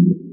Mm-hmm.